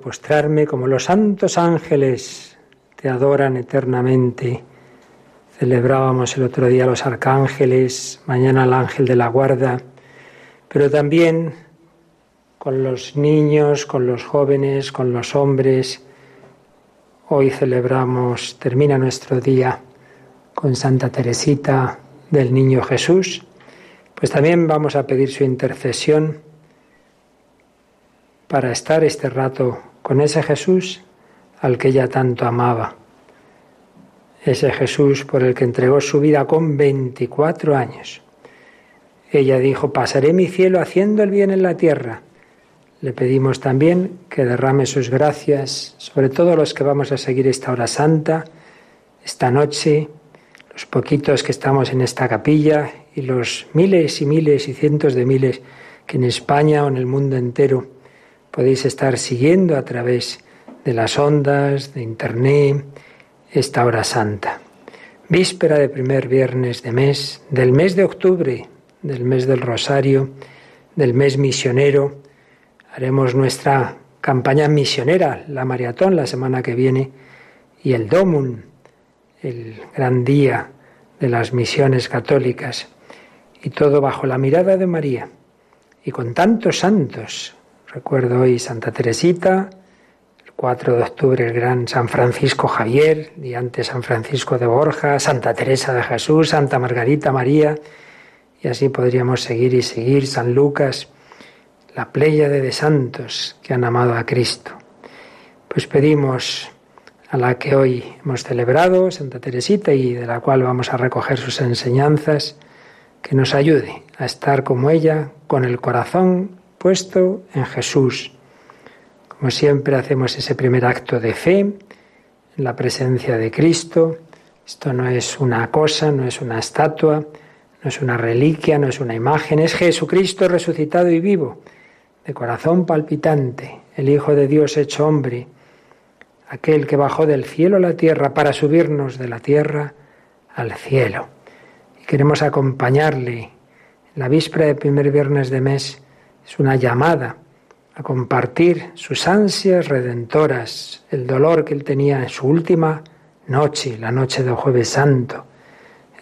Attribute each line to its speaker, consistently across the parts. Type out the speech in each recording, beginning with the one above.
Speaker 1: Postrarme como los santos ángeles te adoran eternamente. Celebrábamos el otro día los arcángeles, mañana el ángel de la guarda, pero también con los niños, con los jóvenes, con los hombres. Hoy celebramos, termina nuestro día con Santa Teresita del Niño Jesús. Pues también vamos a pedir su intercesión para estar este rato con ese Jesús al que ella tanto amaba. Ese Jesús por el que entregó su vida con 24 años. Ella dijo, pasaré mi cielo haciendo el bien en la tierra. Le pedimos también que derrame sus gracias sobre todos los que vamos a seguir esta hora santa, esta noche, los poquitos que estamos en esta capilla y los miles y miles y cientos de miles que en España o en el mundo entero podéis estar siguiendo a través de las ondas, de internet, esta hora santa. Víspera de primer viernes de mes, del mes de octubre, del mes del Rosario, del mes misionero. Haremos nuestra campaña misionera, la maratón, la semana que viene, y el Domum, el gran día de las misiones católicas, y todo bajo la mirada de María, y con tantos santos, Recuerdo hoy Santa Teresita, el 4 de octubre el gran San Francisco Javier, y antes San Francisco de Borja, Santa Teresa de Jesús, Santa Margarita María, y así podríamos seguir y seguir, San Lucas, la pléyade de santos que han amado a Cristo. Pues pedimos a la que hoy hemos celebrado, Santa Teresita, y de la cual vamos a recoger sus enseñanzas, que nos ayude a estar como ella, con el corazón puesto en Jesús. Como siempre hacemos ese primer acto de fe en la presencia de Cristo, Esto no es una cosa, no es una estatua, no es una reliquia, no es una imagen, es Jesucristo resucitado y vivo, de corazón palpitante, el Hijo de Dios hecho hombre, aquel que bajó del cielo a la tierra para subirnos de la tierra al cielo. Y queremos acompañarle. La víspera del primer viernes de mes es una llamada a compartir sus ansias redentoras, el dolor que él tenía en su última noche, la noche del jueves santo,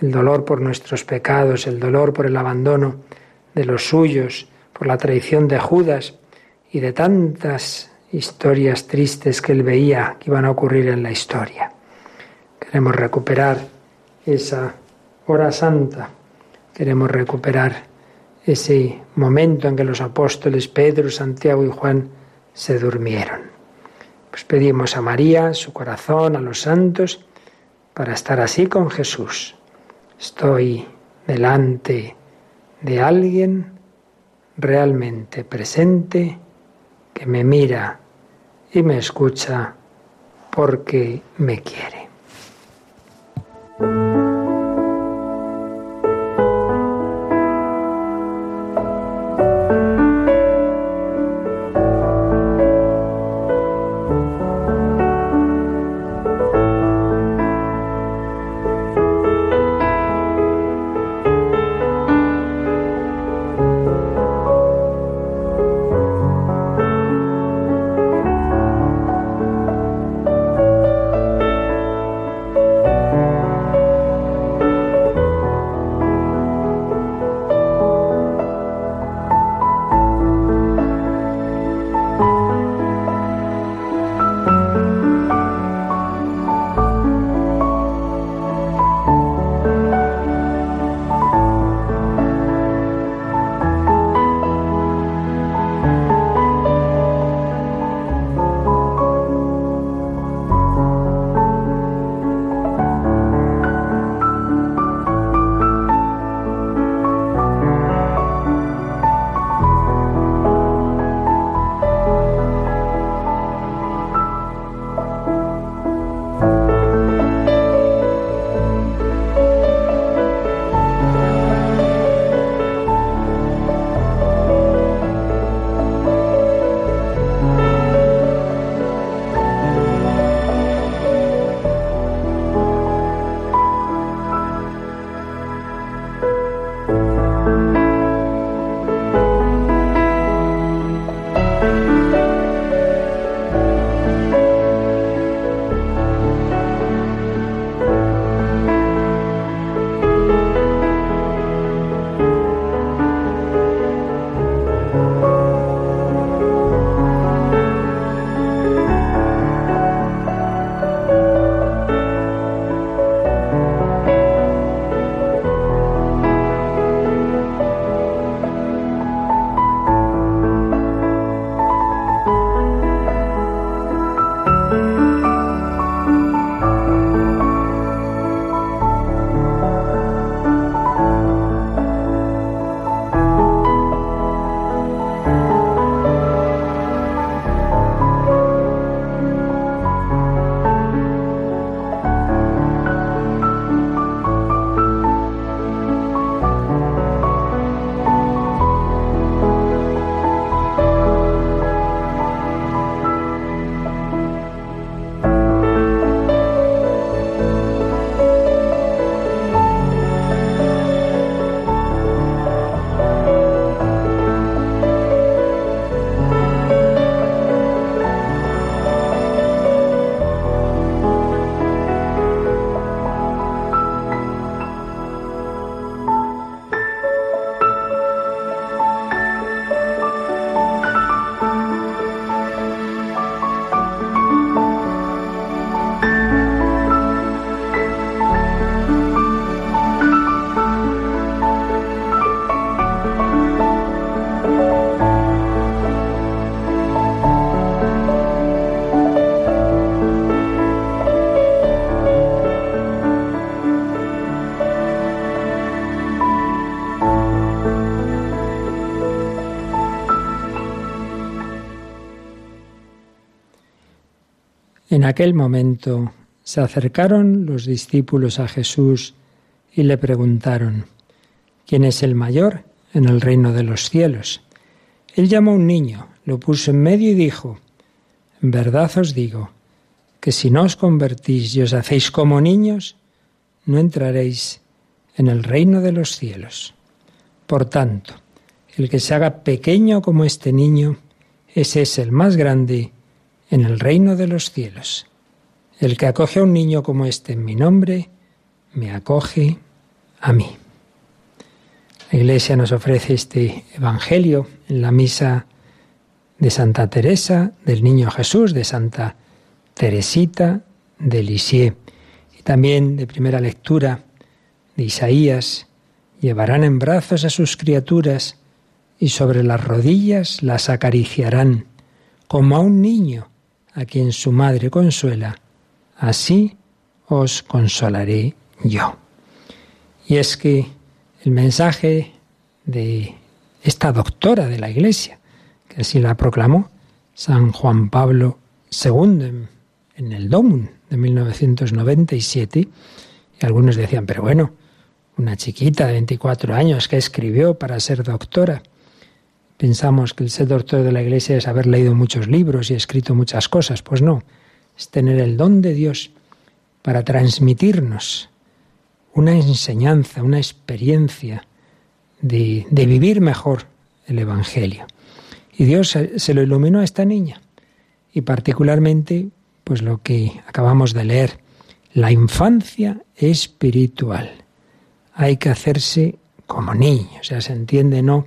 Speaker 1: el dolor por nuestros pecados, el dolor por el abandono de los suyos, por la traición de Judas y de tantas historias tristes que él veía que iban a ocurrir en la historia. Queremos recuperar esa hora santa, queremos recuperar ese momento en que los apóstoles Pedro, Santiago y Juan se durmieron. Pues pedimos a María, su corazón, a los santos, para estar así con Jesús, Estoy delante de alguien realmente presente que me mira y me escucha porque me quiere. En aquel momento Se acercaron los discípulos a Jesús y le preguntaron, ¿quién es el mayor en el reino de los cielos? Él llamó a un niño, lo puso en medio y dijo, en verdad os digo, que si no os convertís y os hacéis como niños, no entraréis en el reino de los cielos. Por tanto, el que se haga pequeño como este niño, ese es el más grande en el reino de los cielos. El que acoge a un niño como este en mi nombre, me acoge a mí. La Iglesia nos ofrece este Evangelio en la misa de Santa Teresa, del Niño Jesús, de Santa Teresita de Lisieux. Y también de primera lectura de Isaías, llevarán en brazos a sus criaturas y sobre las rodillas las acariciarán, como a un niño a quien su madre consuela, así os consolaré yo. Y es que el mensaje de esta doctora de la Iglesia, que así la proclamó San Juan Pablo II en, el Domum de 1997, y algunos decían, pero bueno, una chiquita de 24 años que escribió para ser doctora. Pensamos que el ser doctor de la Iglesia es haber leído muchos libros y escrito muchas cosas. Pues no, es tener el don de Dios para transmitirnos una enseñanza, una experiencia de, vivir mejor el Evangelio. Y Dios se lo iluminó a esta niña. Y particularmente, pues lo que acabamos de leer, la infancia espiritual. Hay que hacerse como niño, o sea, se entiende no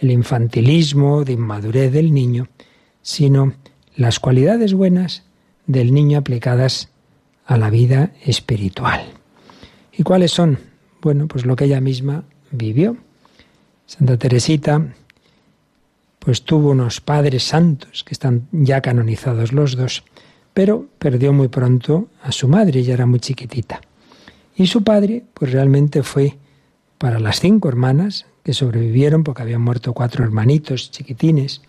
Speaker 1: el infantilismo de inmadurez del niño, sino las cualidades buenas del niño aplicadas a la vida espiritual. ¿Y cuáles son? Bueno, pues lo que ella misma vivió. Santa Teresita, pues tuvo unos padres santos que están ya canonizados los dos, pero perdió muy pronto a su madre, ella era muy chiquitita. Y su padre, pues realmente fue para las cinco hermanas que sobrevivieron, porque habían muerto cuatro hermanitos chiquitines,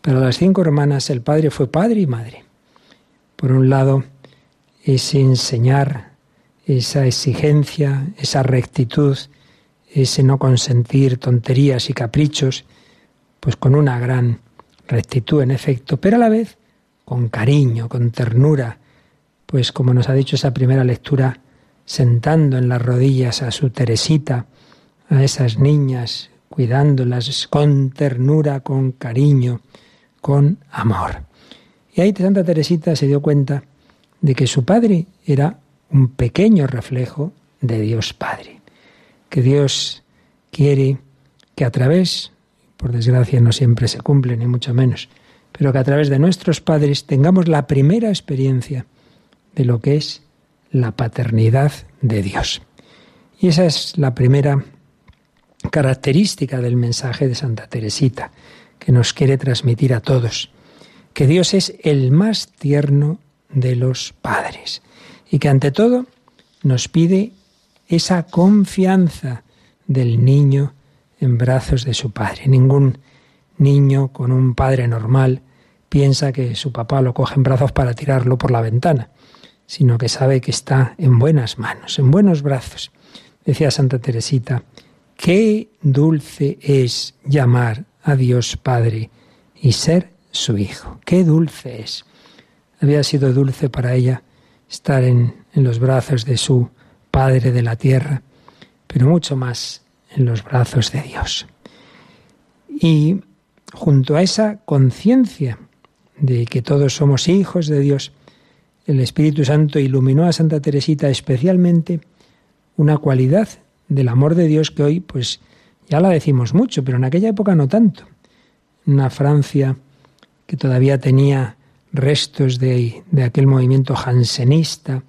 Speaker 1: para las cinco hermanas el padre fue padre y madre. Por un lado, ese enseñar esa exigencia, esa rectitud, ese no consentir tonterías y caprichos, pues con una gran rectitud en efecto, pero a la vez con cariño, con ternura, pues como nos ha dicho esa primera lectura, sentando en las rodillas a su Teresita, a esas niñas, cuidándolas con ternura, con cariño, con amor. Y ahí Santa Teresita se dio cuenta de que su padre era un pequeño reflejo de Dios Padre. Que Dios quiere que a través, por desgracia no siempre se cumple, ni mucho menos, pero que a través de nuestros padres tengamos la primera experiencia de lo que es la paternidad de Dios. Y esa es la primera característica del mensaje de Santa Teresita, que nos quiere transmitir a todos, que Dios es el más tierno de los padres y que ante todo nos pide esa confianza del niño en brazos de su padre. Ningún niño con un padre normal piensa que su papá lo coge en brazos para tirarlo por la ventana, sino que sabe que está en buenas manos, en buenos brazos. Decía Santa Teresita, qué dulce es llamar a Dios Padre y ser su hijo. Qué dulce es. Había sido dulce para ella estar en, los brazos de su Padre de la tierra, pero mucho más en los brazos de Dios. Y junto a esa conciencia de que todos somos hijos de Dios, el Espíritu Santo iluminó a Santa Teresita especialmente una cualidad del amor de Dios que hoy pues ya la decimos mucho, pero en aquella época no tanto. Una Francia que todavía tenía restos de, aquel movimiento jansenista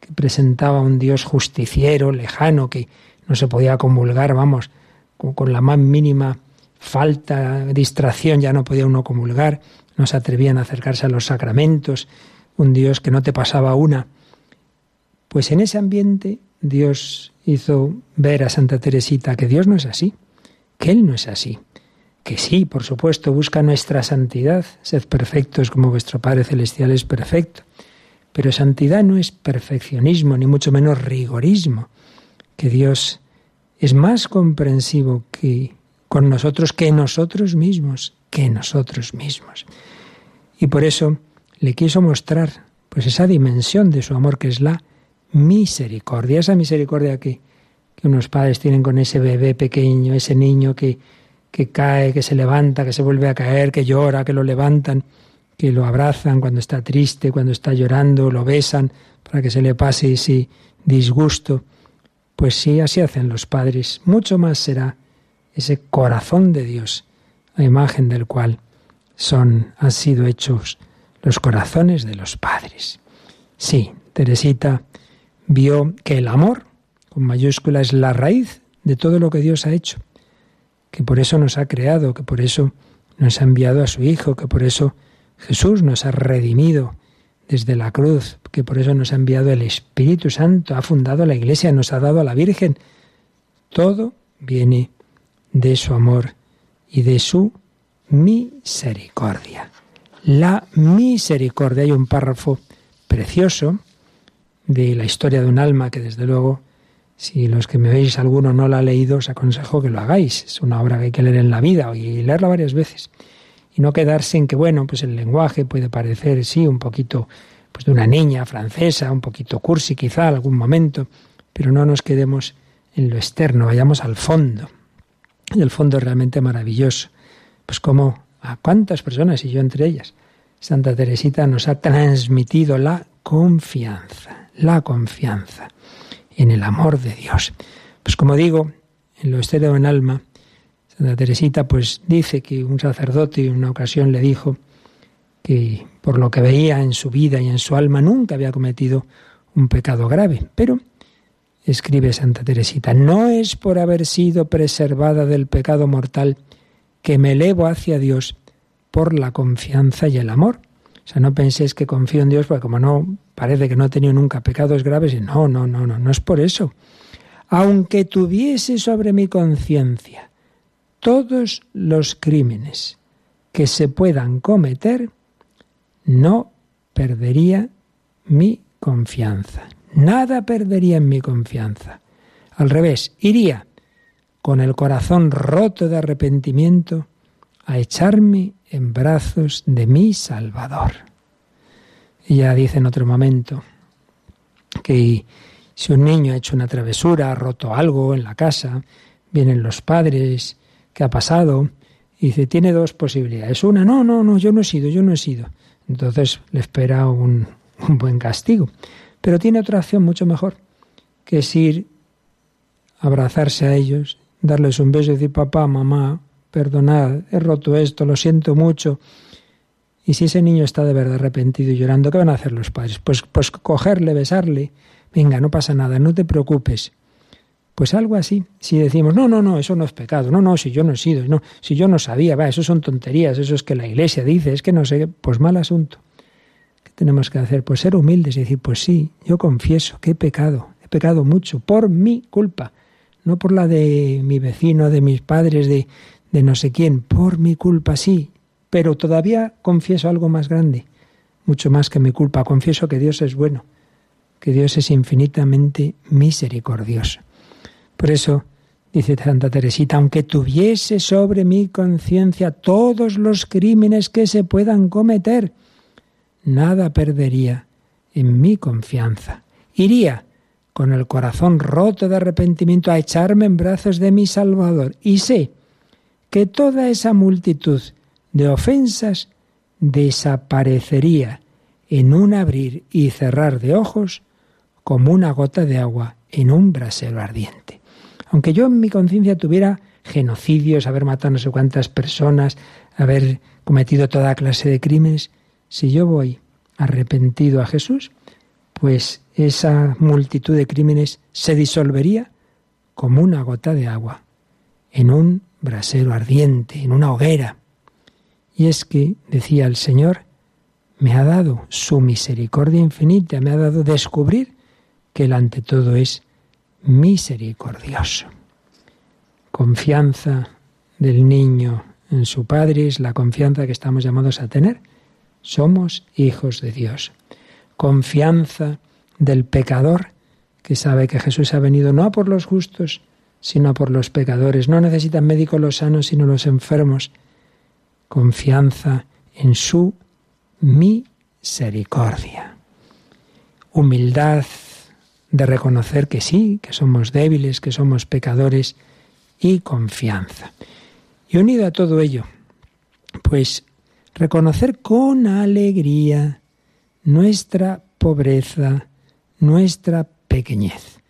Speaker 1: que presentaba un Dios justiciero, lejano, que no se podía comulgar, vamos, con, la más mínima falta, distracción, ya no podía uno comulgar, no se atrevían a acercarse a los sacramentos, un Dios que no te pasaba una. Pues en ese ambiente Dios hizo ver a Santa Teresita que Dios no es así, que Él no es así, que sí, por supuesto, busca nuestra santidad, sed perfectos como vuestro Padre Celestial es perfecto, Pero santidad no es perfeccionismo, ni mucho menos rigorismo, que Dios es más comprensivo que con nosotros que nosotros mismos, que nosotros mismos. Y por eso le quiso mostrar pues esa dimensión de su amor que es la misericordia, esa misericordia que, unos padres tienen con ese bebé pequeño, ese niño que, que cae, que se levanta, que se vuelve a caer, que llora, que lo levantan, que lo abrazan cuando está triste, cuando está llorando, lo besan para que se le pase ese disgusto. Pues sí, así hacen los padres. Mucho más será ese corazón de Dios, la imagen del cual son, han sido hechos los corazones de los padres. Sí, Teresita vio que el amor, con mayúscula, es la raíz de todo lo que Dios ha hecho, que por eso nos ha creado, que por eso nos ha enviado a su Hijo, que por eso Jesús nos ha redimido desde la cruz, que por eso nos ha enviado el Espíritu Santo, ha fundado la Iglesia, nos ha dado a la Virgen. Todo viene de su amor y de su misericordia. La misericordia. Hay un párrafo precioso de la historia de un alma que desde luego, si los que me veis alguno no la ha leído, os aconsejo que lo hagáis. Es una obra que hay que leer en la vida y leerla varias veces. Y no quedarse en que, bueno, pues el lenguaje puede parecer, sí, un poquito pues de una niña francesa, un poquito cursi quizá algún momento, pero no nos quedemos en lo externo, vayamos al fondo. Y el fondo es realmente maravilloso. Pues como a cuántas personas, y yo entre ellas, Santa Teresita nos ha transmitido la confianza, la confianza en el amor de Dios. Pues como digo, en lo estéreo en alma, Santa Teresita pues dice que un sacerdote en una ocasión le dijo que por lo que veía en su vida y en su alma nunca había cometido un pecado grave, pero escribe Santa Teresita, no es por haber sido preservada del pecado mortal que me elevo hacia Dios por la confianza y el amor. O sea, no penséis que confío en Dios porque como no parece que no he tenido nunca pecados graves, no, no, no, no, no es por eso. Aunque tuviese sobre mi conciencia todos los crímenes que se puedan cometer, no perdería mi confianza. Nada perdería en mi confianza. Al revés, iría con el corazón roto de arrepentimiento a echarme en brazos de mi Salvador. Ella dice en otro momento que si un niño ha hecho una travesura, ha roto algo en la casa, vienen los padres, ¿qué ha pasado? Y dice, tiene dos posibilidades. Una, no, no, no, yo no he sido, yo no he sido. Entonces le espera un, un buen castigo. Pero tiene otra acción mucho mejor, que es ir, abrazarse a ellos, darles un beso y decir, papá, mamá, perdonad, he roto esto, lo siento mucho. Y si ese niño está de verdad arrepentido y llorando, ¿qué van a hacer los padres? Pues, pues cogerle, besarle. Venga, no pasa nada, no te preocupes. Pues algo así. Si decimos, no, no, no, eso no es pecado, no, no, si yo no he sido, no, si yo no sabía, va, eso son tonterías, eso es que la iglesia dice, es que no sé, pues mal asunto tenemos que hacer? Pues ser humildes y decir, pues sí, yo confieso que he pecado, he pecado mucho por mi culpa, no por la de mi vecino, de mis padres, de, de no sé quién, por mi culpa sí, pero todavía confieso algo más grande, mucho más que mi culpa, confieso que Dios es bueno, que Dios es infinitamente misericordioso. Por eso, dice Santa Teresita, aunque tuviese sobre mi conciencia todos los crímenes que se puedan cometer, nada perdería en mi confianza. Iría con el corazón roto de arrepentimiento a echarme en brazos de mi Salvador y sé que toda esa multitud de ofensas desaparecería en un abrir y cerrar de ojos como una gota de agua en un brasero ardiente. Aunque yo en mi conciencia tuviera genocidios, haber matado no sé cuántas personas, haber cometido toda clase de crímenes, si yo voy arrepentido a Jesús, pues esa multitud de crímenes se disolvería como una gota de agua en un brasero ardiente, en una hoguera. Y es que, decía el Señor, me ha dado su misericordia infinita, me ha dado descubrir que Él ante todo es misericordioso. Confianza del niño en su Padre es la confianza que estamos llamados a tener somos hijos de Dios. confianza del pecador que sabe que Jesús ha venido no por los justos, sino por los pecadores. No necesitan médicos los sanos, sino los enfermos. Confianza en su misericordia. Humildad de reconocer que sí, que somos débiles, que somos pecadores y confianza. Y unido a todo ello, pues reconocer con alegría nuestra pobreza, nuestra pequeñez.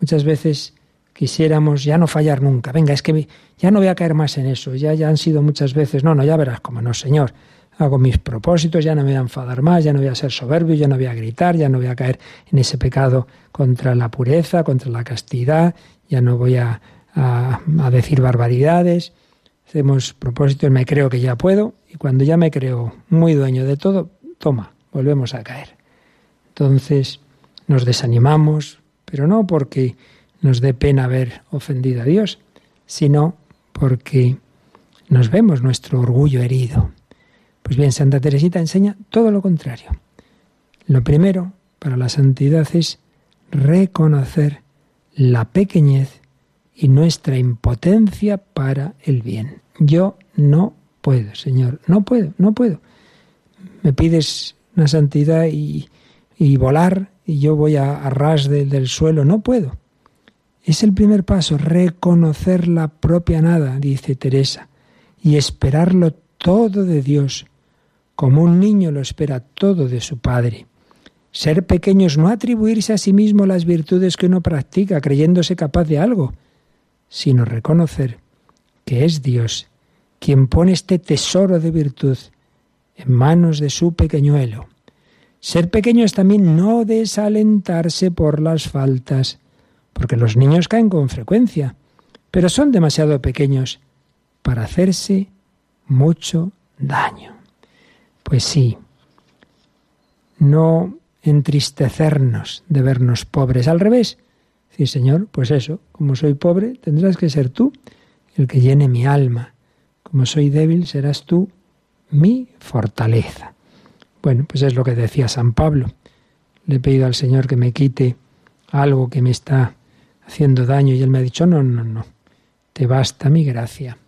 Speaker 1: Muchas veces quisiéramos ya no fallar nunca. Venga, es que ya no voy a caer más en eso. Ya, ya han sido muchas veces. No, no, ya verás cómo no, Señor. Hago mis propósitos, ya no me voy a enfadar más, ya no voy a ser soberbio, ya no voy a gritar, ya no voy a caer en ese pecado contra la pureza, contra la castidad, ya no voy a, a, a decir barbaridades. Hacemos propósitos, me creo que ya puedo, y cuando ya me creo muy dueño de todo, toma, volvemos a caer. Entonces nos desanimamos, pero no porque nos dé pena haber ofendido a Dios, sino porque nos vemos nuestro orgullo herido. Pues bien, Santa Teresita enseña todo lo contrario. Lo primero para la santidad es reconocer la pequeñez y nuestra impotencia para el bien. Yo no puedo, Señor, no puedo, no puedo. Me pides una santidad y, y volar y yo voy a, ras del suelo, no puedo. Es el primer paso, reconocer la propia nada, dice Teresa, y esperarlo todo de Dios, como un niño lo espera todo de su Padre. Ser pequeños no atribuirse a sí mismo las virtudes que uno practica, creyéndose capaz de algo, sino reconocer que es Dios quien pone este tesoro de virtud en manos de su pequeñuelo. Ser pequeño es también no desalentarse por las faltas, porque los niños caen con frecuencia, pero son demasiado pequeños para hacerse mucho daño. Pues sí, no entristecernos de vernos pobres, al revés. Sí, Señor, pues eso, como soy pobre, tendrás que ser tú el que llene mi alma. Como soy débil, serás tú mi fortaleza. Bueno, pues es lo que decía San Pablo. Le he pedido al Señor que me quite algo que me está haciendo daño y él me ha dicho, no, no, no, te basta mi gracia.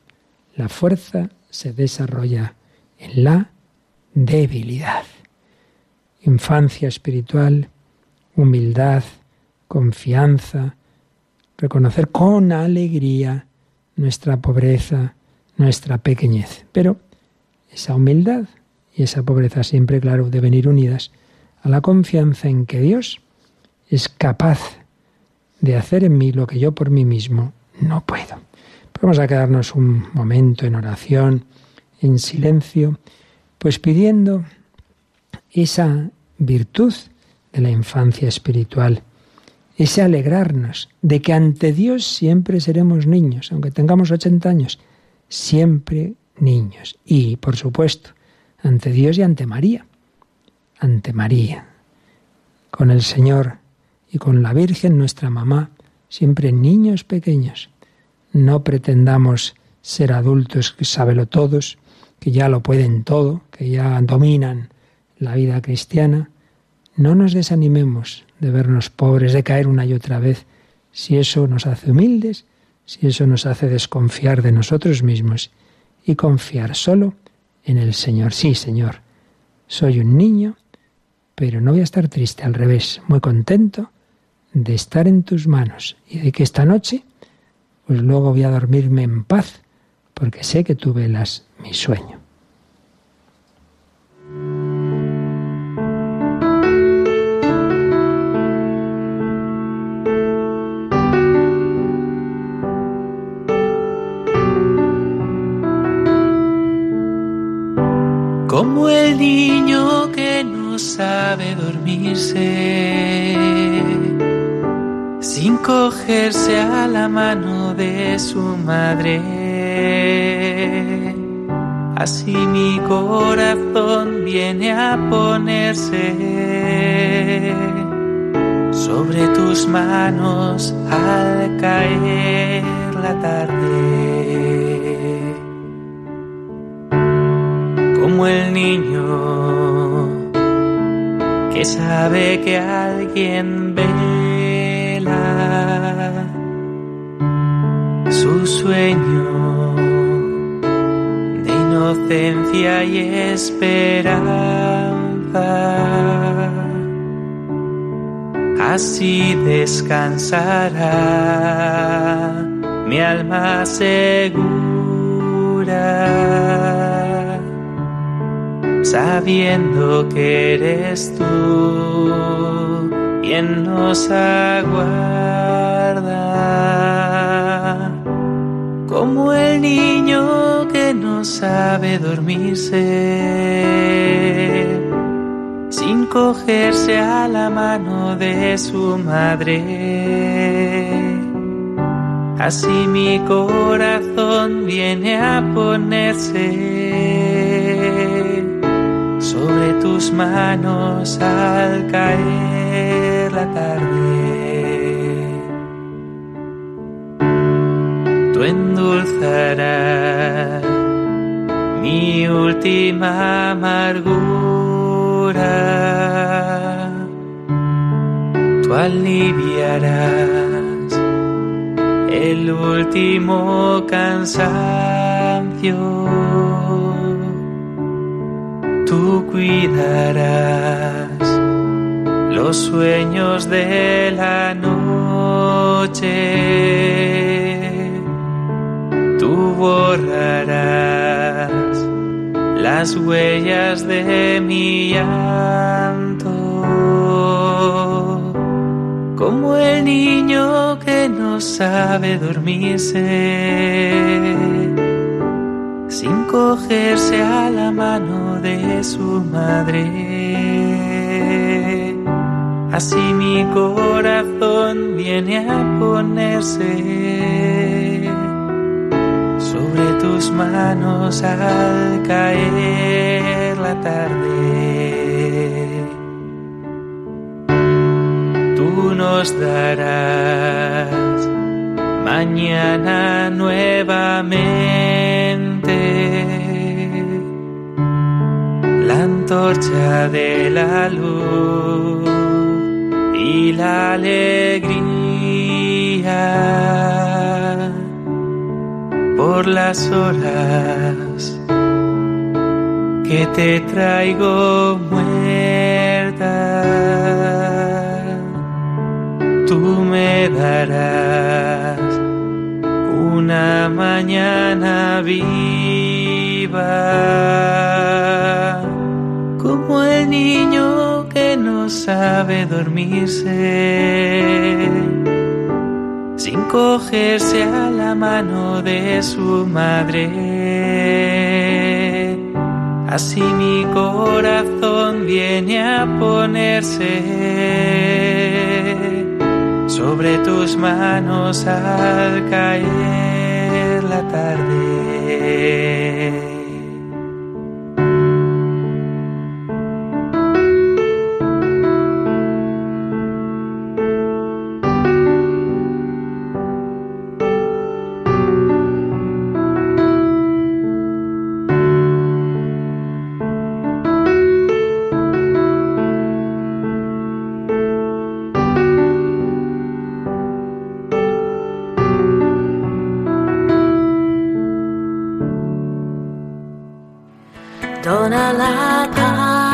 Speaker 1: La fuerza se desarrolla en la debilidad. Infancia espiritual, humildad, confianza, reconocer con alegría nuestra pobreza, nuestra pequeñez. Pero esa humildad y esa pobreza siempre, claro, de venir unidas a la confianza en que Dios es capaz de hacer en mí lo que yo por mí mismo no puedo. Vamos a quedarnos un momento en oración, en silencio, pues pidiendo esa virtud de la infancia espiritual, ese alegrarnos de que ante Dios siempre seremos niños, aunque tengamos 80 años, siempre niños. Y, por supuesto, ante Dios y ante María, ante María, con el Señor y con la Virgen, nuestra mamá, siempre niños pequeños. No pretendamos ser adultos que sábelo todos, que ya lo pueden todo, que ya dominan la vida cristiana. No nos desanimemos de vernos pobres, de caer una y otra vez, si eso nos hace humildes, si eso nos hace desconfiar de nosotros mismos y confiar solo en el Señor. Sí, Señor, soy un niño, pero no voy a estar triste, al revés, muy contento de estar en tus manos y de que esta noche, pues luego voy a dormirme en paz, porque sé que tú velas mi sueño.
Speaker 2: como el niño que no sabe dormirse, sin cogerse a la mano de su madre. Así mi corazón viene a ponerse sobre tus manos al caer la tarde. como el niño que sabe que alguien su sueño de inocencia y esperanza. Así descansará. Mi alma segura, sabiendo que eres tú quien nos aguarda, como el niño que no sabe dormirse sin cogerse a la mano de su madre. Así mi corazón viene a ponerse sobre tus manos al caer la tarde. Tú endulzarás mi última amargura. Tú aliviarás el último cansancio. Tú cuidarás los sueños de la noche. Tú borrarás las huellas de mi llanto como el niño que no sabe dormirse, sin cogerse a la mano de su madre. Así mi corazón viene a ponerse sobre tus manos al caer la tarde. Nos darás mañana nuevamente la antorcha de la luz y la alegría por las horas que te traigo muerta. Tú me darás una mañana viva, como el niño no sabe dormirse, sin cogerse a la mano de su madre. Así mi corazón viene a ponerse sobre tus manos al caer la tarde. 啦
Speaker 1: 啦啪。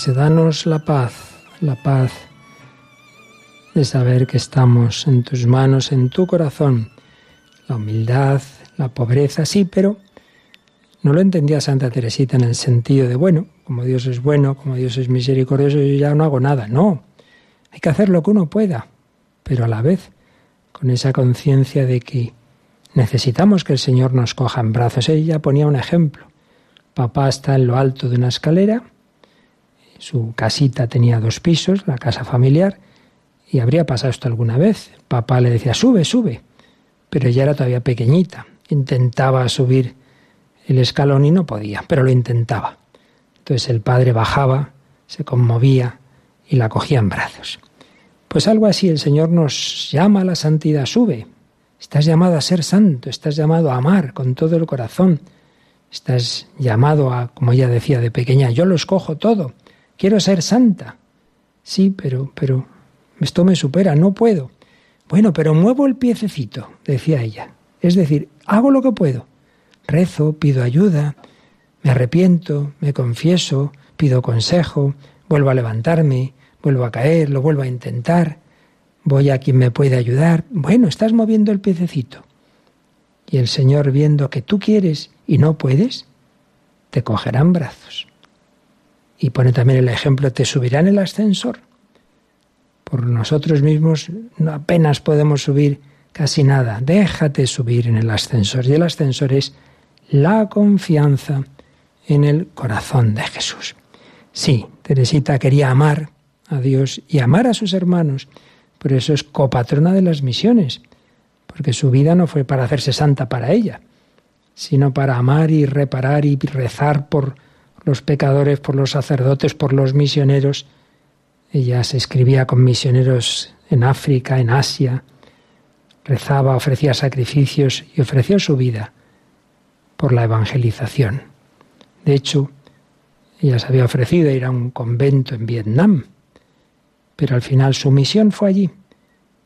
Speaker 1: Paz, danos la paz, la paz de saber que estamos en tus manos, en tu corazón. La humildad, la pobreza, sí, pero no lo entendía Santa Teresita en el sentido de, bueno, como Dios es bueno, como Dios es misericordioso, yo ya no hago nada. No, hay que hacer lo que uno pueda, pero a la vez con esa conciencia de que necesitamos que el Señor nos coja en brazos. Ella ponía un ejemplo. Papá está en lo alto de una escalera, su casita tenía dos pisos, la casa familiar, y habría pasado esto alguna vez. Papá le decía, sube, sube, pero ella era todavía pequeñita. Intentaba subir el escalón y no podía, pero lo intentaba. Entonces el padre bajaba, se conmovía y la cogía en brazos. Pues algo así el Señor nos llama a la santidad, sube. Estás llamado a ser santo, estás llamado a amar con todo el corazón. Estás llamado a, como ella decía de pequeña, yo lo escojo todo, quiero ser santa. Sí, pero, pero esto me supera, no puedo. Bueno, pero muevo el piececito, decía ella. Es decir, hago lo que puedo. Rezo, pido ayuda, me arrepiento, me confieso, pido consejo, vuelvo a levantarme, vuelvo a caer, lo vuelvo a intentar, voy a quien me puede ayudar. Bueno, estás moviendo el piececito. Y el Señor, viendo que tú quieres y no puedes, te cogerá en brazos. Y pone también el ejemplo, te subirá en el ascensor. Por nosotros mismos apenas podemos subir casi nada. Déjate subir en el ascensor. Y el ascensor es la confianza en el corazón de Jesús. Sí, Teresita quería amar a Dios y amar a sus hermanos. Por eso es copatrona de las misiones, porque su vida no fue para hacerse santa para ella, sino para amar y reparar y rezar por los pecadores, por los sacerdotes, por los misioneros. Ella se escribía con misioneros en África, en Asia, rezaba, ofrecía sacrificios y ofreció su vida por la evangelización. De hecho, ella se había ofrecido ir a un convento en Vietnam, pero al final su misión fue allí,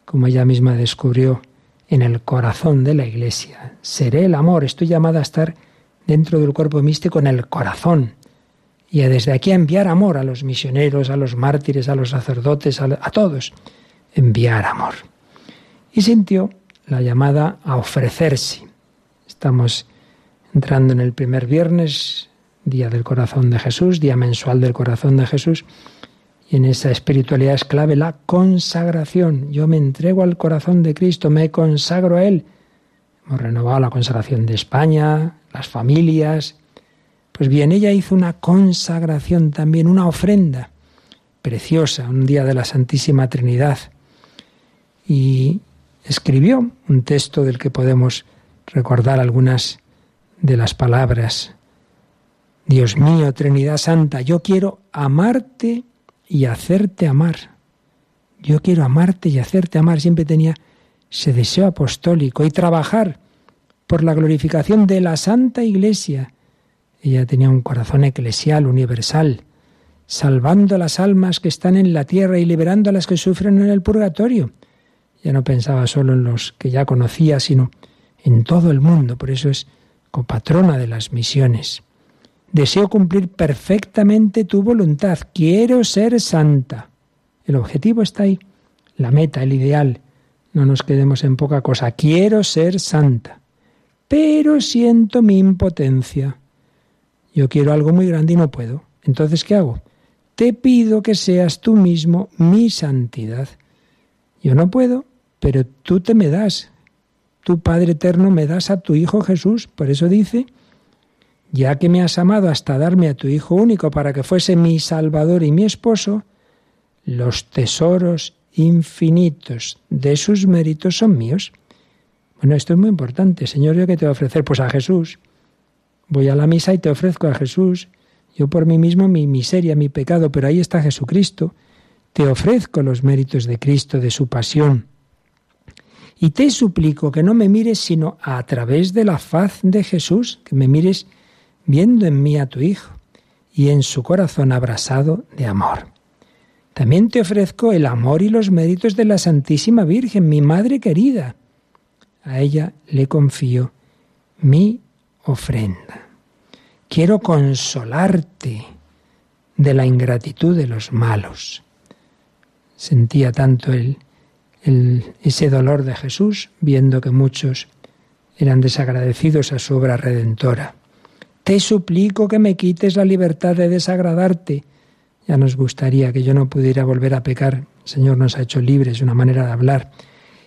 Speaker 1: como ella misma descubrió en el corazón de la Iglesia. Seré el amor, estoy llamada a estar dentro del cuerpo místico en el corazón y a desde aquí a enviar amor a los misioneros, a los mártires, a los sacerdotes, a, a todos, enviar amor. Y sintió la llamada a ofrecerse. Estamos entrando en el primer viernes, día del corazón de Jesús, día mensual del corazón de Jesús, y en esa espiritualidad es clave la consagración. Yo me entrego al corazón de Cristo, me consagro a Él. Hemos renovado la consagración de España, las familias. Pues bien, ella hizo una consagración también, una ofrenda preciosa, un día de la Santísima Trinidad. Y escribió un texto del que podemos recordar algunas de las palabras. Dios mío, Trinidad Santa, yo quiero amarte y hacerte amar. Yo quiero amarte y hacerte amar. Siempre tenía ese deseo apostólico y trabajar por la glorificación de la Santa Iglesia. Ella tenía un corazón eclesial, universal, salvando las almas que están en la tierra y liberando a las que sufren en el purgatorio. Ya no pensaba solo en los que ya conocía, sino en todo el mundo. Por eso es copatrona de las misiones. Deseo cumplir perfectamente tu voluntad. Quiero ser santa. El objetivo está ahí, la meta, el ideal. No nos quedemos en poca cosa. Quiero ser santa. Pero siento mi impotencia. Yo quiero algo muy grande y no puedo. Entonces, ¿qué hago? Te pido que seas tú mismo mi santidad. Yo no puedo, pero tú te me das. Tu Padre Eterno me das a tu Hijo Jesús. Por eso dice, ya que me has amado hasta darme a tu Hijo único para que fuese mi Salvador y mi esposo, los tesoros infinitos de sus méritos son míos. Bueno, esto es muy importante. Señor, ¿yo qué te voy a ofrecer? Pues a Jesús. Voy a la misa y te ofrezco a Jesús. Yo por mí mismo mi miseria, mi pecado, pero ahí está Jesucristo. Te ofrezco los méritos de Cristo, de su pasión. Y te suplico que no me mires sino a través de la faz de Jesús, que me mires viendo en mí a tu Hijo y en su corazón abrasado de amor. También te ofrezco el amor y los méritos de la Santísima Virgen, mi Madre querida. A ella le confío mi ofrenda. Quiero consolarte de la ingratitud de los malos. Sentía tanto el, ese dolor de Jesús viendo que muchos eran desagradecidos a su obra redentora. Te suplico que me quites la libertad de desagradarte. Ya nos gustaría que yo no pudiera volver a pecar. El Señor nos ha hecho libres, una manera de hablar.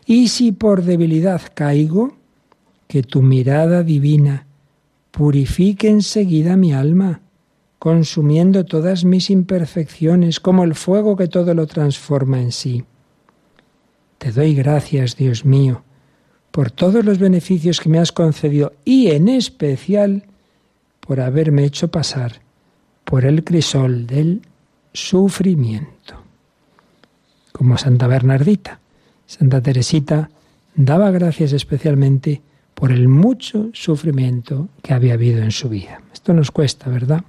Speaker 1: Y si por debilidad caigo, que tu mirada divina purifique enseguida mi alma, consumiendo todas mis imperfecciones, como el fuego que todo lo transforma en sí. Te doy gracias, Dios mío, por todos los beneficios que me has concedido y en especial por haberme hecho pasar por el crisol del sufrimiento. Como Santa Bernardita, Santa Teresita daba gracias especialmente por el mucho sufrimiento que había habido en su vida. Esto nos cuesta, ¿verdad?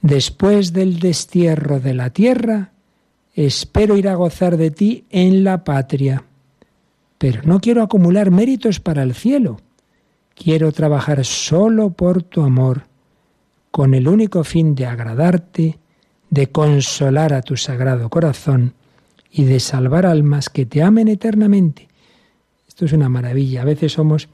Speaker 1: Después del destierro de la tierra, espero ir a gozar de ti en la patria, pero no quiero acumular méritos para el cielo Quiero trabajar solo por tu amor, con el único fin de agradarte, de consolar a tu sagrado corazón y de salvar almas que te amen eternamente. Esto es una maravilla. A veces somos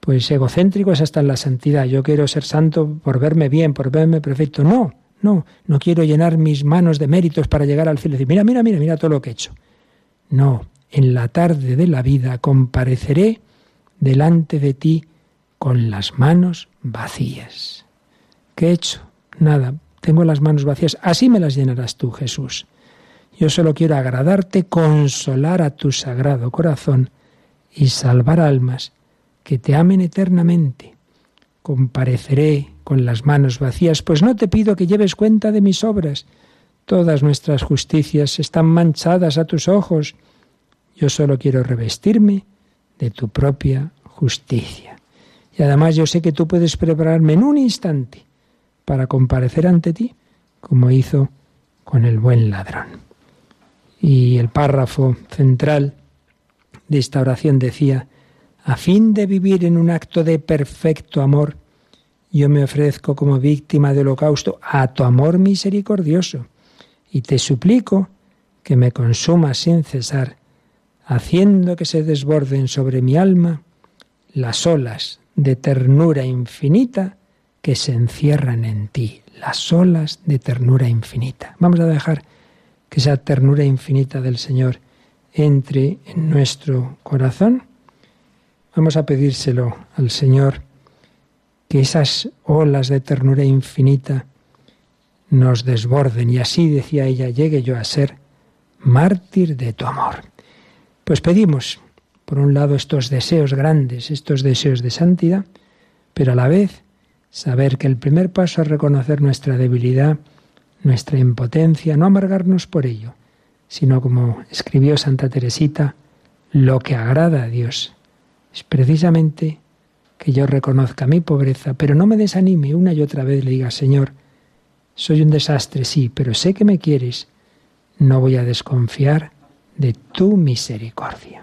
Speaker 1: pues egocéntricos hasta en la santidad. Yo quiero ser santo por verme bien, por verme perfecto. No, no, no quiero llenar mis manos de méritos para llegar al cielo y decir, mira, mira, mira, mira todo lo que he hecho. No, en la tarde de la vida compareceré delante de ti con las manos vacías. ¿Qué he hecho? Nada, tengo las manos vacías. Así me las llenarás tú, Jesús. Yo solo quiero agradarte, consolar a tu sagrado corazón y salvar almas que te amen eternamente. Compareceré con las manos vacías, pues no te pido que lleves cuenta de mis obras. Todas nuestras justicias están manchadas a tus ojos. Yo solo quiero revestirme de tu propia justicia. Y además yo sé que tú puedes prepararme en un instante para comparecer ante ti, como hizo con el buen ladrón. Y el párrafo central de esta oración decía, a fin de vivir en un acto de perfecto amor, yo me ofrezco como víctima de holocausto a tu amor misericordioso y te suplico que me consumas sin cesar, haciendo que se desborden sobre mi alma las olas de ternura infinita que se encierran en ti, las olas de ternura infinita. Vamos a dejar que esa ternura infinita del Señor entre en nuestro corazón. Vamos a pedírselo al Señor que esas olas de ternura infinita nos desborden y así, decía ella, llegue yo a ser mártir de tu amor. Pues pedimos por un lado, estos deseos grandes, estos deseos de santidad, pero a la vez saber que el primer paso es reconocer nuestra debilidad, nuestra impotencia, no amargarnos por ello, sino como escribió Santa Teresita, lo que agrada a Dios es precisamente que yo reconozca mi pobreza, pero no me desanime una y otra vez le diga, Señor, soy un desastre, sí, pero sé que me quieres, no voy a desconfiar de tu misericordia.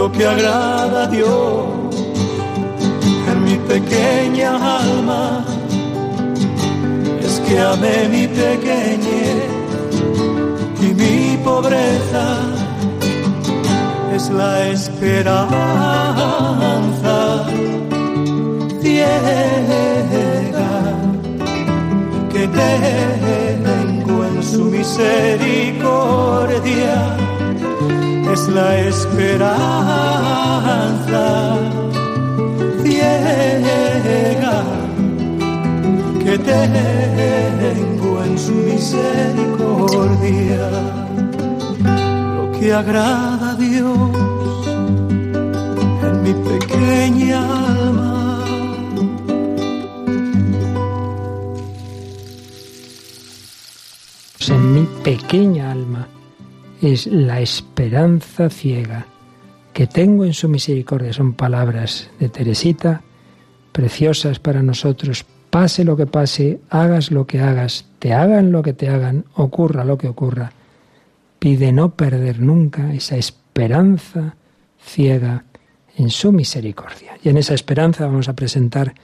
Speaker 3: Lo que agrada a Dios en mi pequeña alma es que amé mi pequeñez y mi pobreza es la esperanza ciega que tengo en su misericordia. Es la esperanza ciega que tengo en su misericordia lo que agrada a Dios en mi pequeña alma.
Speaker 1: En mi pequeña es la esperanza ciega que tengo en su misericordia. Son palabras de Teresita, preciosas para nosotros. Pase lo que pase, hagas lo que hagas, te hagan lo que te hagan, ocurra lo que ocurra. Pide no perder nunca esa esperanza ciega en su misericordia. Y en esa esperanza vamos a presentar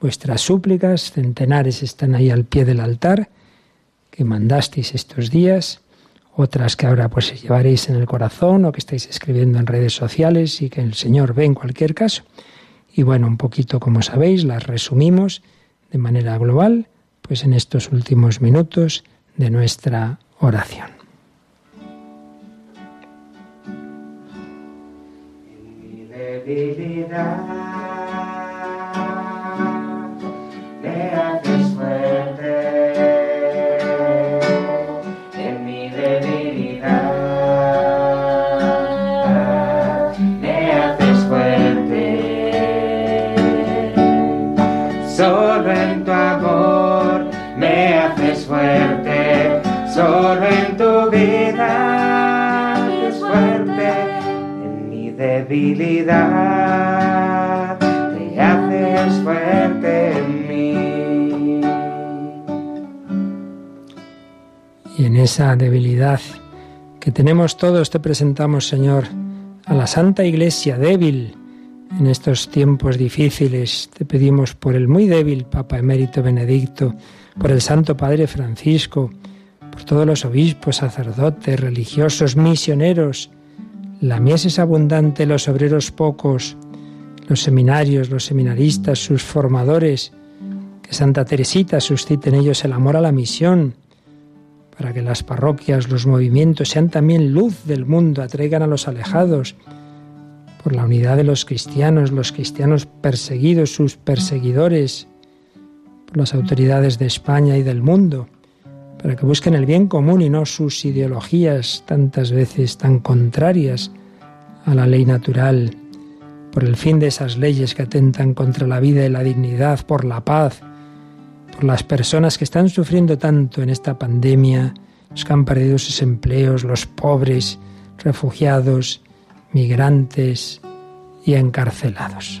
Speaker 1: vuestras súplicas. Centenares están ahí al pie del altar que mandasteis estos días, otras que ahora pues llevaréis en el corazón o que estáis escribiendo en redes sociales y que el Señor ve en cualquier caso. Y bueno, un poquito como sabéis, las resumimos de manera global, pues en estos últimos minutos de nuestra oración.
Speaker 4: mi debilidad debilidad te haces fuerte en mí.
Speaker 1: Y en esa debilidad que tenemos todos te presentamos, Señor, a la Santa Iglesia débil. En estos tiempos difíciles te pedimos por el muy débil Papa Emérito Benedicto, por el Santo Padre Francisco, por todos los obispos, sacerdotes, religiosos, misioneros. La mies es abundante, los obreros pocos, los seminarios, los seminaristas, sus formadores. Que Santa Teresita suscite en ellos el amor a la misión, para que las parroquias, los movimientos sean también luz del mundo, atraigan a los alejados, por la unidad de los cristianos, los cristianos perseguidos, sus perseguidores, por las autoridades de España y del mundo, para que busquen el bien común y no sus ideologías tantas veces tan contrarias a la ley natural, por el fin de esas leyes que atentan contra la vida y la dignidad, por la paz, por las personas que están sufriendo tanto en esta pandemia, los que han perdido sus empleos, los pobres, refugiados, migrantes y encarcelados.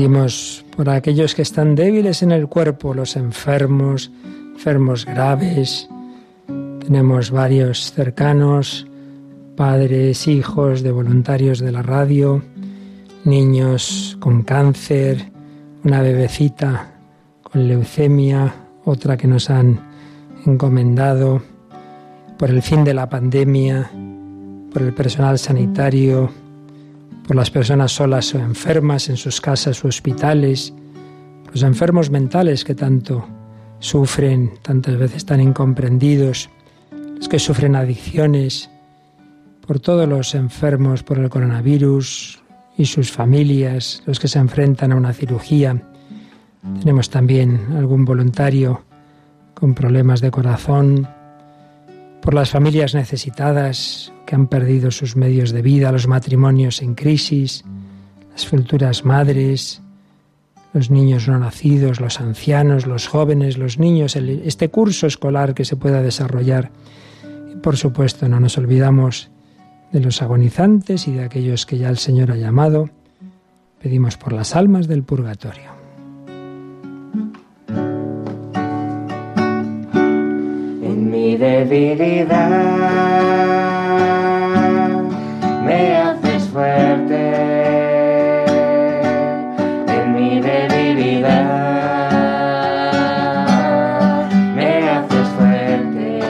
Speaker 1: Pedimos por aquellos que están débiles en el cuerpo, los enfermos, enfermos graves. Tenemos varios cercanos, padres, hijos de voluntarios de la radio, niños con cáncer, una bebecita con leucemia, otra que nos han encomendado, por el fin de la pandemia, por el personal sanitario, por las personas solas o enfermas en sus casas o hospitales, los enfermos mentales que tanto sufren, tantas veces tan incomprendidos, los que sufren adicciones, por todos los enfermos por el coronavirus y sus familias, los que se enfrentan a una cirugía. Tenemos también algún voluntario con problemas de corazón, por las familias necesitadas que han perdido sus medios de vida, los matrimonios en crisis, las futuras madres, los niños no nacidos, los ancianos, los jóvenes, los niños, este curso escolar que se pueda desarrollar. Y por supuesto no nos olvidamos de los agonizantes y de aquellos que ya el Señor ha llamado. Pedimos por las almas del purgatorio.
Speaker 4: Debilidad me haces fuerte. En mi debilidad me haces fuerte.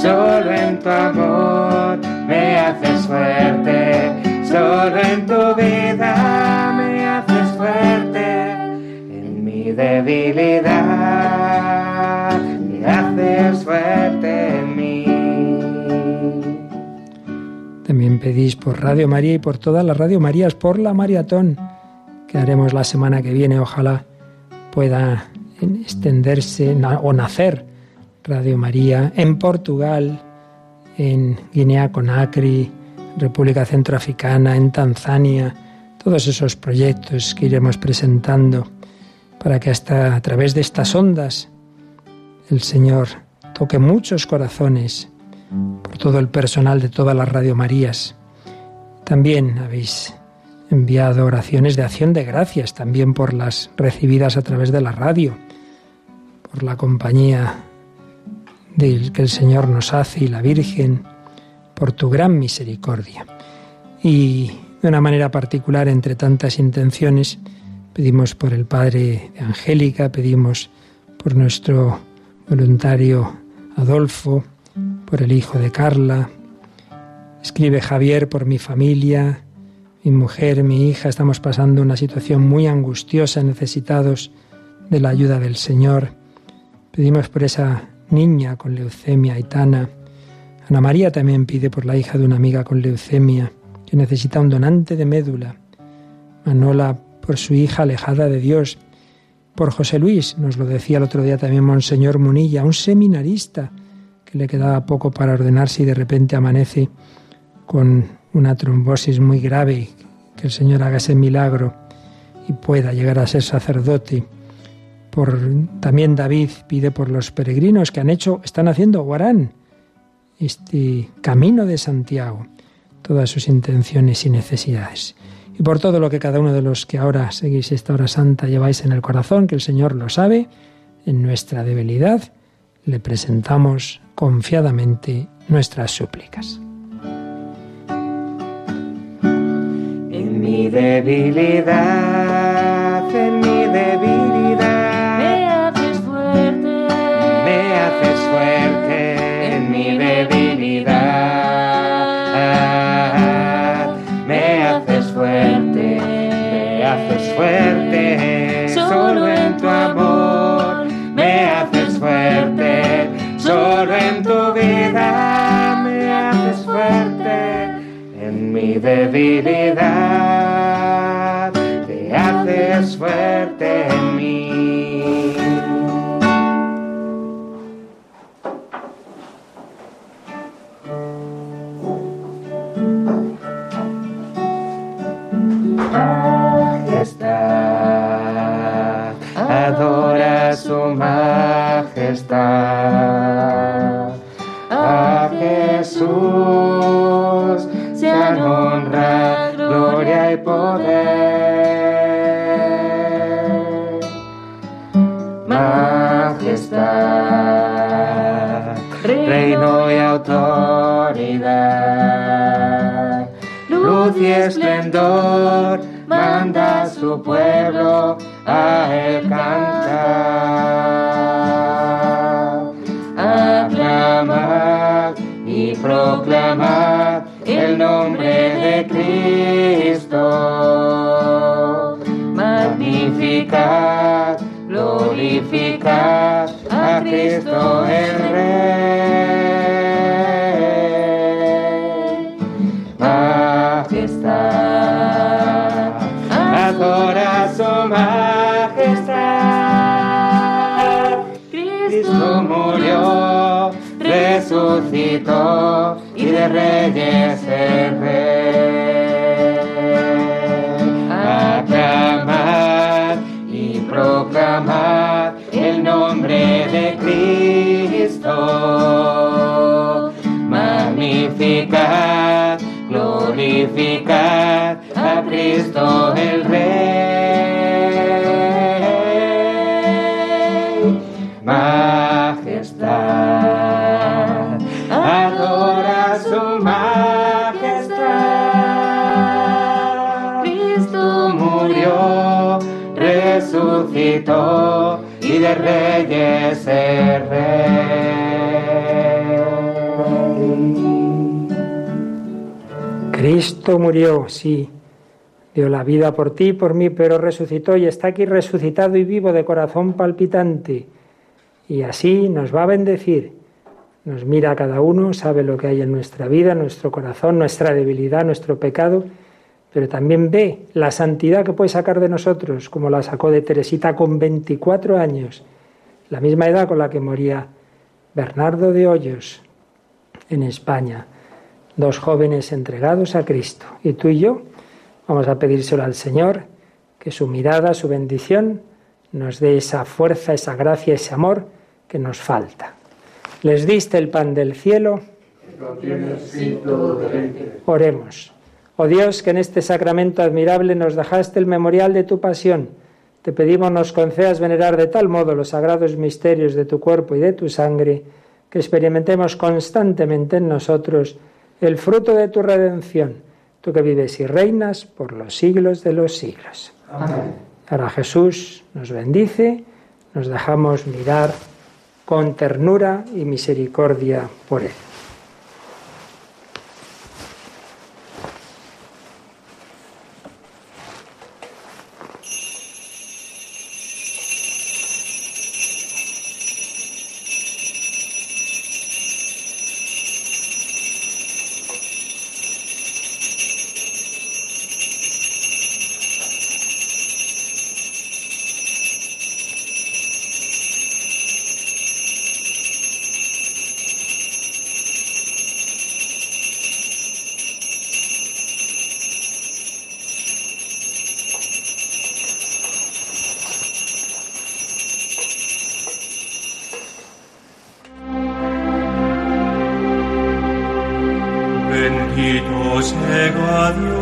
Speaker 4: Solo en tu amor me haces fuerte. Solo en tu vida me haces fuerte. En mi debilidad
Speaker 1: pedís por Radio María y por todas las Radio Marías, por la maratón que haremos la semana que viene. Ojalá pueda extenderse o nacer Radio María en Portugal, en Guinea Conakry, República Centroafricana, en Tanzania, todos esos proyectos que iremos presentando para que hasta a través de estas ondas el Señor toque muchos corazones por todo el personal de todas las Radio Marías. También habéis enviado oraciones de acción de gracias, también por las recibidas a través de la radio, por la compañía del que el Señor nos hace y la Virgen, por tu gran misericordia. Y de una manera particular, entre tantas intenciones, pedimos por el Padre de Angélica, pedimos por nuestro voluntario Adolfo, por el hijo de Carla. Escribe Javier por mi familia, mi mujer, mi hija. Estamos pasando una situación muy angustiosa, necesitados de la ayuda del Señor. Pedimos por esa niña con leucemia, Aitana. Ana María también pide por la hija de una amiga con leucemia, que necesita un donante de médula. Manola por su hija alejada de Dios por José Luis, nos lo decía el otro día también Monseñor Munilla, un seminarista que le quedaba poco para ordenarse y de repente amanece con una trombosis muy grave, que el Señor haga ese milagro y pueda llegar a ser sacerdote. Por también David pide por los peregrinos que han hecho, están haciendo Guarán, este camino de Santiago, todas sus intenciones y necesidades y por todo lo que cada uno de los que ahora seguís esta hora santa lleváis en el corazón, que el Señor lo sabe, en nuestra debilidad le presentamos confiadamente nuestras súplicas.
Speaker 4: En mi debilidad, debilidad te haces fuerte en mí. majestad, adora su majestad. A Jesús sean honra, gloria y poder. Majestad, reino y autoridad, luz y esplendor manda a su pueblo a él cantar. Aclamar y proclamar nombre de Cristo. Magnificar, glorificar a Cristo el Rey. Majestad, adora su majestad. Cristo murió, resucitó de reyes es rey. Aclamad y proclamad el nombre de Cristo. Magnificad, glorificad a Cristo el Rey. Y de reyes es rey.
Speaker 1: Cristo murió, sí, dio la vida por ti y por mí, pero resucitó y está aquí resucitado y vivo de corazón palpitante. Y así nos va a bendecir. Nos mira a cada uno, sabe lo que hay en nuestra vida, nuestro corazón, nuestra debilidad, nuestro pecado, pero también ve la santidad que puede sacar de nosotros, como la sacó de Teresita con 24 años, la misma edad con la que moría Bernardo de Hoyos en España. Dos jóvenes entregados a Cristo. Y tú y yo vamos a pedírselo al Señor, que su mirada, su bendición nos dé esa fuerza, esa gracia, ese amor que nos falta. Les diste el pan del cielo. Oremos. Oh Dios, que en este sacramento admirable nos dejaste el memorial de tu pasión. Te pedimos nos concedas venerar de tal modo los sagrados misterios de tu cuerpo y de tu sangre, que experimentemos constantemente en nosotros el fruto de tu redención, tú que vives y reinas por los siglos de los siglos.
Speaker 4: Amén.
Speaker 1: Ahora Jesús nos bendice, nos dejamos mirar con ternura y misericordia por Él.
Speaker 5: Bendito sea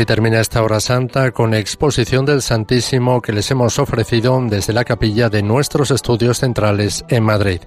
Speaker 6: Así termina esta hora santa con exposición del Santísimo que les hemos ofrecido desde la capilla de nuestros estudios centrales en Madrid.